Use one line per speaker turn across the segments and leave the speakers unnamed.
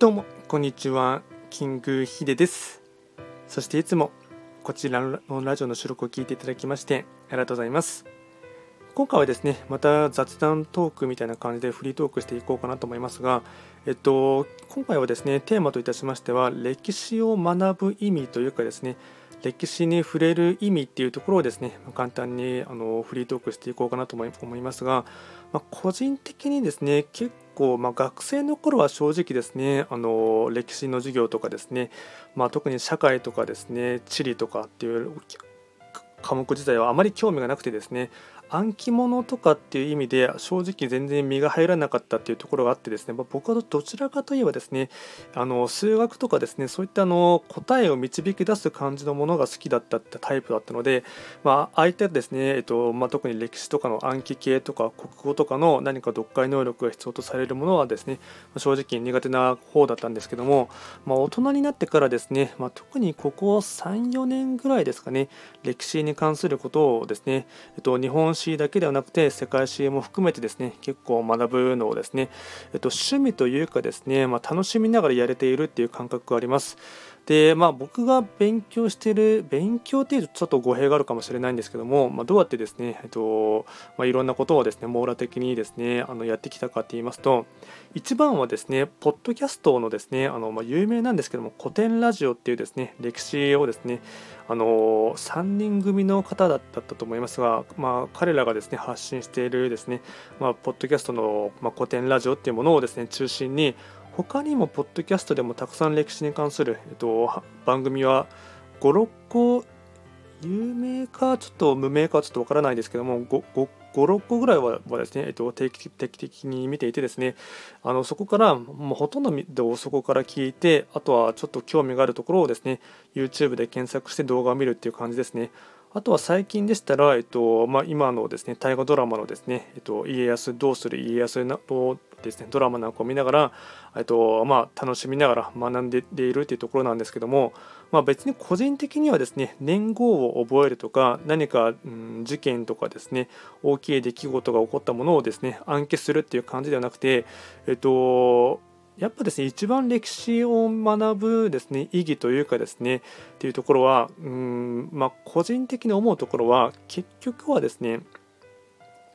どうも。こんにちは。キングヒデです。そしていつもこちらのラジオの収録を聞いていただきましてありがとうございます。今回はですねまた雑談トークみたいな感じでフリートークしていこうかなと思いますがえっと今回はですねテーマといたしましては歴史を学ぶ意味というかですね歴史に触れる意味っていうところをですねま簡単にあのフリートークしていこうかなと思いますが、まあ、個人的にですね結構、まあ、学生の頃は正直ですねあの歴史の授業とかですね、まあ、特に社会とかですね地理とかっていう科目自体はあまり興味がなくてですね暗記物とかっていう意味で正直全然身が入らなかったっていうところがあってですね、まあ、僕はどちらかといえばですねあの数学とかですねそういったあの答えを導き出す感じのものが好きだったってタイプだったので、まあ、相手ですね、えっとまあ、特に歴史とかの暗記系とか国語とかの何か読解能力が必要とされるものはですね正直苦手な方だったんですけども、まあ、大人になってからですね、まあ、特にここ34年ぐらいですかね歴史にに関することをですね、えっと、日本史だけではなくて世界史も含めてですね結構学ぶのをですね、えっと、趣味というかですね、まあ、楽しみながらやれているっていう感覚があります。でまあ、僕が勉強してる勉強っていうとちょっと語弊があるかもしれないんですけども、まあ、どうやってですね、えっとまあ、いろんなことをですね網羅的にですねあのやってきたかって言いますと一番はですねポッドキャストのですねあの、まあ、有名なんですけども古典ラジオっていうですね歴史をですねあの3人組の方だったと思いますが、まあ、彼らがですね発信しているですね、まあ、ポッドキャストの、まあ、古典ラジオっていうものをですね中心に他にもポッドキャストでもたくさん歴史に関する、えっと、番組は56個有名かちょっと無名かちょっとわからないですけども56個ぐらいはですね、えっと、定期的に見ていてですねあのそこからもうほとんどそこから聞いてあとはちょっと興味があるところをですね YouTube で検索して動画を見るっていう感じですね。あとは最近でしたら、えっとまあ、今のですね大河ドラマのですね、えっと、家康どうする家康のですねドラマなんかを見ながら、えっとまあ、楽しみながら学んでいるというところなんですけども、まあ、別に個人的にはですね年号を覚えるとか何か、うん、事件とかですね大きい出来事が起こったものをですね暗記するっていう感じではなくて、えっとやっぱですね一番歴史を学ぶですね意義というかですねっていうところはうんまあ個人的に思うところは結局はですね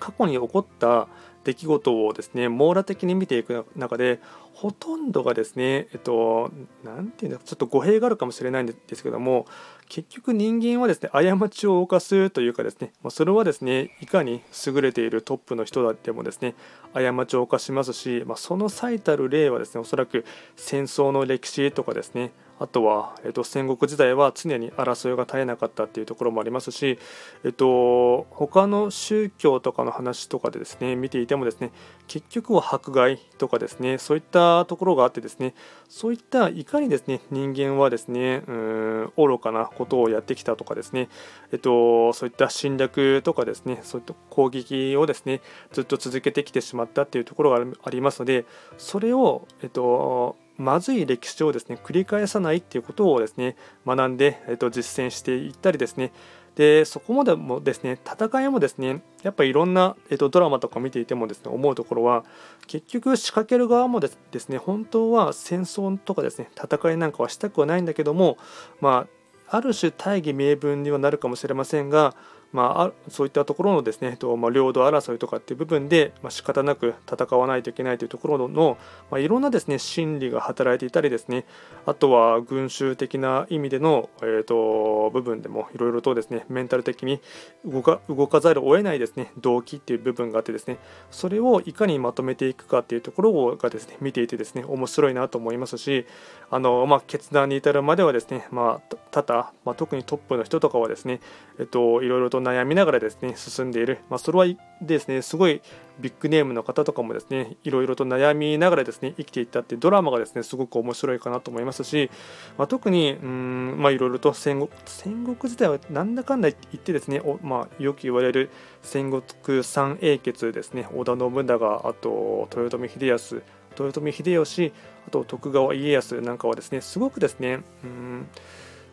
過去に起こった出来事をですね網羅的に見ていく中でほとんどがですねえっと何て言うんだちょっと語弊があるかもしれないんですけども結局人間はですね過ちを犯すというかですねそれはですねいかに優れているトップの人でもですね過ちを犯しますし、まあ、その最たる例はですねおそらく戦争の歴史とかですねあとは、えっと、戦国時代は常に争いが絶えなかったっていうところもありますし、えっと、他の宗教とかの話とかでですね見ていてもですね結局は迫害とかですねそういったところがあってですねそういったいかにですね人間はですねうん愚かなことをやってきたとかですね、えっと、そういった侵略とかですねそういった攻撃をですねずっと続けてきてしまったっていうところがありますのでそれを、えっとまずい歴史をですね繰り返さないっていうことをですね学んで、えっと、実践していったりですねでそこまでもですね戦いもですねやっぱいろんな、えっと、ドラマとか見ていてもですね思うところは結局仕掛ける側もですね本当は戦争とかですね戦いなんかはしたくはないんだけどもまあある種大義名分にはなるかもしれませんがまあ、そういったところのですね、とまあ、領土争いとかっていう部分で、まあ、仕方なく戦わないといけないというところの、まあ、いろんなですね心理が働いていたりですねあとは群衆的な意味での、えーと、部分でもいろいろとですねメンタル的に動か動かざるを得ないですね動機っていう部分があってですねそれをいかにまとめていくかっていうところがですね見ていてですね面白いなと思いますしあの、まあ、決断に至るまではですね、まあ、多々、まあ、特にトップの人とかはですね、えっと、いろいろと悩みながらですね進んでいる、まあ、それはですねすごいビッグネームの方とかもですねいろいろと悩みながらですね生きていったってドラマがですねすごく面白いかなと思いますし、まあ、特にうんまあいろいろと戦国戦国時代はなんだかんだ言ってですねお、まあ、よく言われる戦国三英傑ですね織田信長あと豊臣秀康豊臣秀吉あと徳川家康なんかはですねすごくですねうん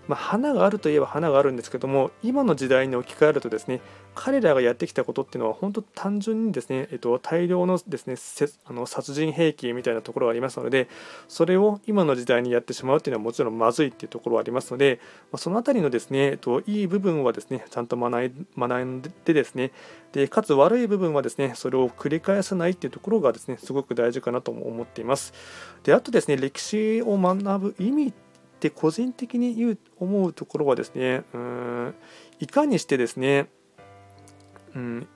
まあ、花があるといえば花があるんですけども今の時代に置き換えるとですね彼らがやってきたことっていうのは本当単純にですね、えっと、大量のですねあの殺人兵器みたいなところがありますのでそれを今の時代にやってしまうっていうのはもちろんまずいっていうところはありますので、まあ、その辺りのですね、えっと、いい部分はですねちゃんと学んでですねでかつ悪い部分はですねそれを繰り返さないっていうところがですねすごく大事かなと思っています。であとですね歴史を学ぶ意味っで個人的に言う思うところはですねうんいかにしてですねうん、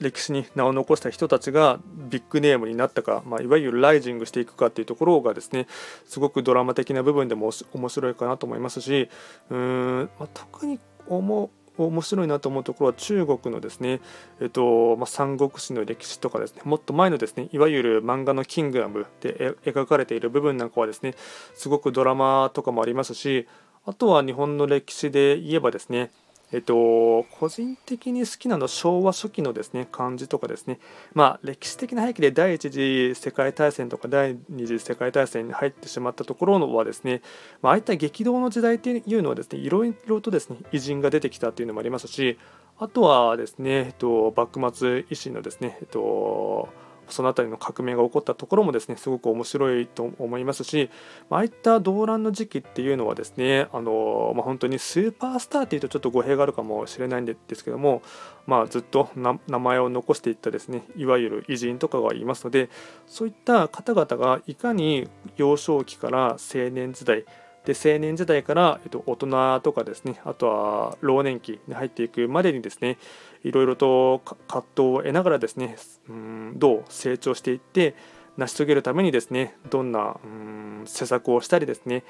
歴史に名を残した人たちがビッグネームになったか、まあ、いわゆるライジングしていくかっていうところがですねすごくドラマ的な部分でも面白いかなと思いますしうーん、まあ、特に思う面白いなと思うところは中国のですね、えっとまあ、三国志の歴史とかですねもっと前のですねいわゆる漫画の「キングダム」で描かれている部分なんかはですねすごくドラマとかもありますしあとは日本の歴史で言えばですねえっと、個人的に好きなのは昭和初期のですね漢字とかですね、まあ、歴史的な背景で第一次世界大戦とか第二次世界大戦に入ってしまったところはですね、まああいった激動の時代というのはですねいろいろとですね偉人が出てきたというのもありますしあとはですね、えっと、幕末維新のですね、えっとその辺りの革命が起こったところもですねすごく面白いと思いますしまああいった動乱の時期っていうのはですねあの、まあ、本当にスーパースターっていうとちょっと語弊があるかもしれないんですけども、まあ、ずっと名前を残していったですねいわゆる偉人とかがいますのでそういった方々がいかに幼少期から青年時代で青年時代から、えっと、大人とかですねあとは老年期に入っていくまでにですねいろいろと葛藤を得ながらですねうんどう成長していって成し遂げるためにですねどんなうん施策をしたりですね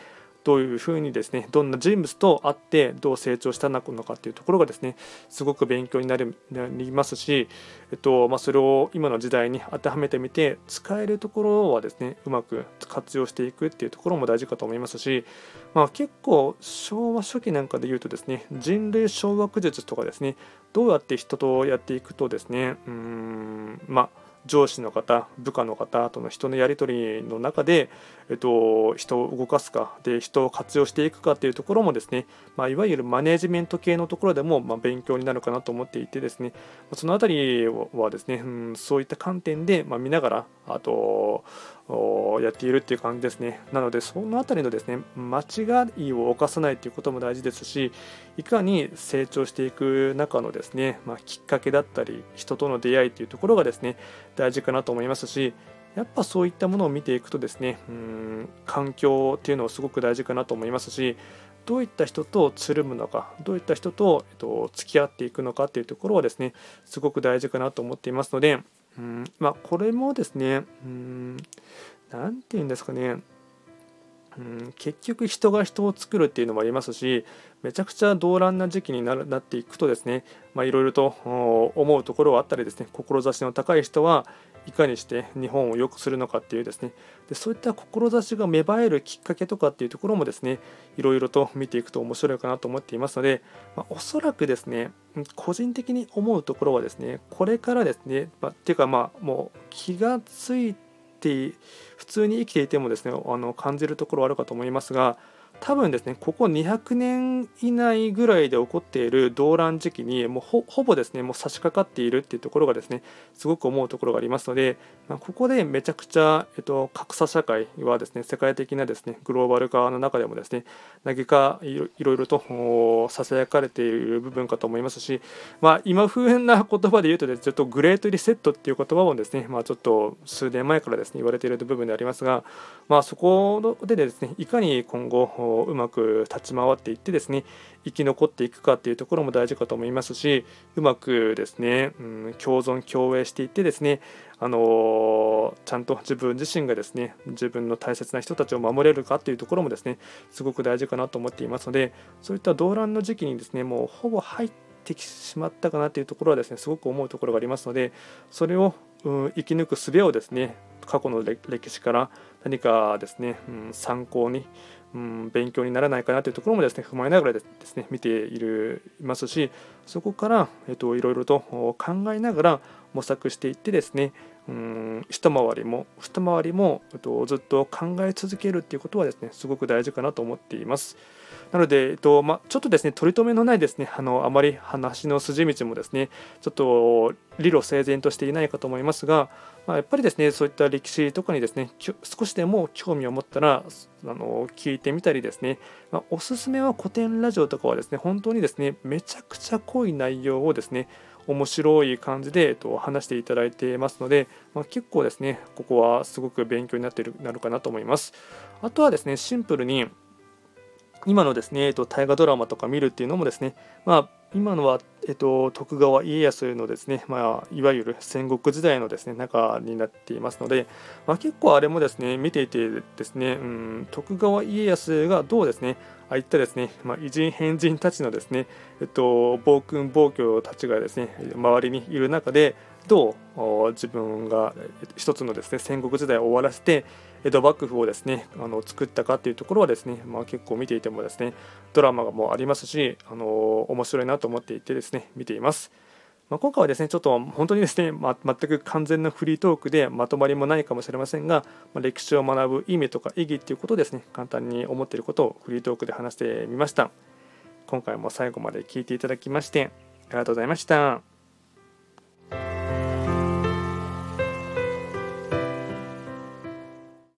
どういうふうにですねどんな人物と会ってどう成長したのかっていうところがですねすごく勉強になりますし、えっとまあ、それを今の時代に当てはめてみて使えるところはですねうまく活用していくっていうところも大事かと思いますし、まあ、結構昭和初期なんかで言うとですね人類掌握術とかですねどうやって人とやっていくとですねうんまあ上司の方部下の方との人のやり取りの中で、えっと、人を動かすかで人を活用していくかというところもですね、まあ、いわゆるマネジメント系のところでも、まあ、勉強になるかなと思っていてですねその辺りはですね、うん、そういった観点で、まあ、見ながらあとやっているっていう感じですね。なので、そのあたりのですね、間違いを犯さないということも大事ですし、いかに成長していく中のですね、まあ、きっかけだったり、人との出会いというところがですね、大事かなと思いますし、やっぱそういったものを見ていくとですね、うん環境っていうのはすごく大事かなと思いますし、どういった人とつるむのか、どういった人と、えっと、付き合っていくのかっていうところはですね、すごく大事かなと思っていますので、うんまあ、これもですね、うん、なんて言うんですかね、うん、結局人が人を作るっていうのもありますしめちゃくちゃ動乱な時期にななっていくとですねいろいろと思うところはあったりですね志の高い人はいかにして日本を良くするのかっていうですねでそういった志が芽生えるきっかけとかっていうところもですねいろいろと見ていくと面白いかなと思っていますので、まあ、おそらくですね個人的に思うところはですねこれからですね、まあ、っていうかまあもう気がついて普通に生きていてもですねあの感じるところはあるかと思いますが多分ですねここ200年以内ぐらいで起こっている動乱時期にもうほぼですねもう差し掛かっているっていうところがですねすごく思うところがありますので、まあ、ここでめちゃくちゃ、えっと、格差社会はですね世界的なですねグローバル化の中でもですね何かいろいろとささやかれている部分かと思いますし、まあ、今風な言葉で言うとです、ね、ちょっとグレートリセットっていう言葉もですね、まあ、ちょっと数年前からですね言われている部分でありますが、まあ、そこでですねいかに今後うまく立ち回っていってですね生き残っていくかっていうところも大事かと思いますしうまくですね、うん、共存共栄していってですねあのちゃんと自分自身がですね自分の大切な人たちを守れるかっていうところもですねすごく大事かなと思っていますのでそういった動乱の時期にですねもうほぼ入ってしまったかなというところはですねすごく思うところがありますのでそれを、うん、生き抜く術をですね過去の歴史から何かですね、うん、参考にうん、勉強にならないかなというところもですね踏まえながらですね見ているいますしそこから、えっと、いろいろと考えながら模索していってですねうん一回りも二回りも、えっと、ずっと考え続けるっていうことはですねすごく大事かなと思っています。なので、えっとまあ、ちょっとですね取り留めのないですねあのあまり話の筋道もですねちょっと理路整然としていないかと思いますが、まあ、やっぱりですねそういった歴史とかにですね少しでも興味を持ったらあの聞いてみたりですね、まあ、おすすめは古典ラジオとかはですね本当にですねめちゃくちゃ濃い内容をですね面白い感じで、えっと、話していただいてますので、まあ、結構ですねここはすごく勉強になっているなるかなと思います。あとはですねシンプルに今のですね、えっと、大河ドラマとか見るっていうのもですね、まあ、今のは、えっと、徳川家康のですね、まあ、いわゆる戦国時代のですね中になっていますので、まあ、結構あれもですね見ていてですね、うん、徳川家康がどうですねああいったですね、まあ、偉人変人たちのですね、えっと、暴君暴挙たちがですね周りにいる中でどう自分が一つのですね戦国時代を終わらせて江戸幕府をですねあの作ったかっていうところはですね、まあ、結構見ていてもですねドラマもありますしあの面白いなと思っていてですね見ています。まあ、今回はですねちょっと本当にですね、ま全く完全なフリートークでまとまりもないかもしれませんが、まあ、歴史を学ぶ意味とか意義っていうことをですね簡単に思っていることをフリートークで話してみました今回も最後まで聞いていただきましてありがとうございました。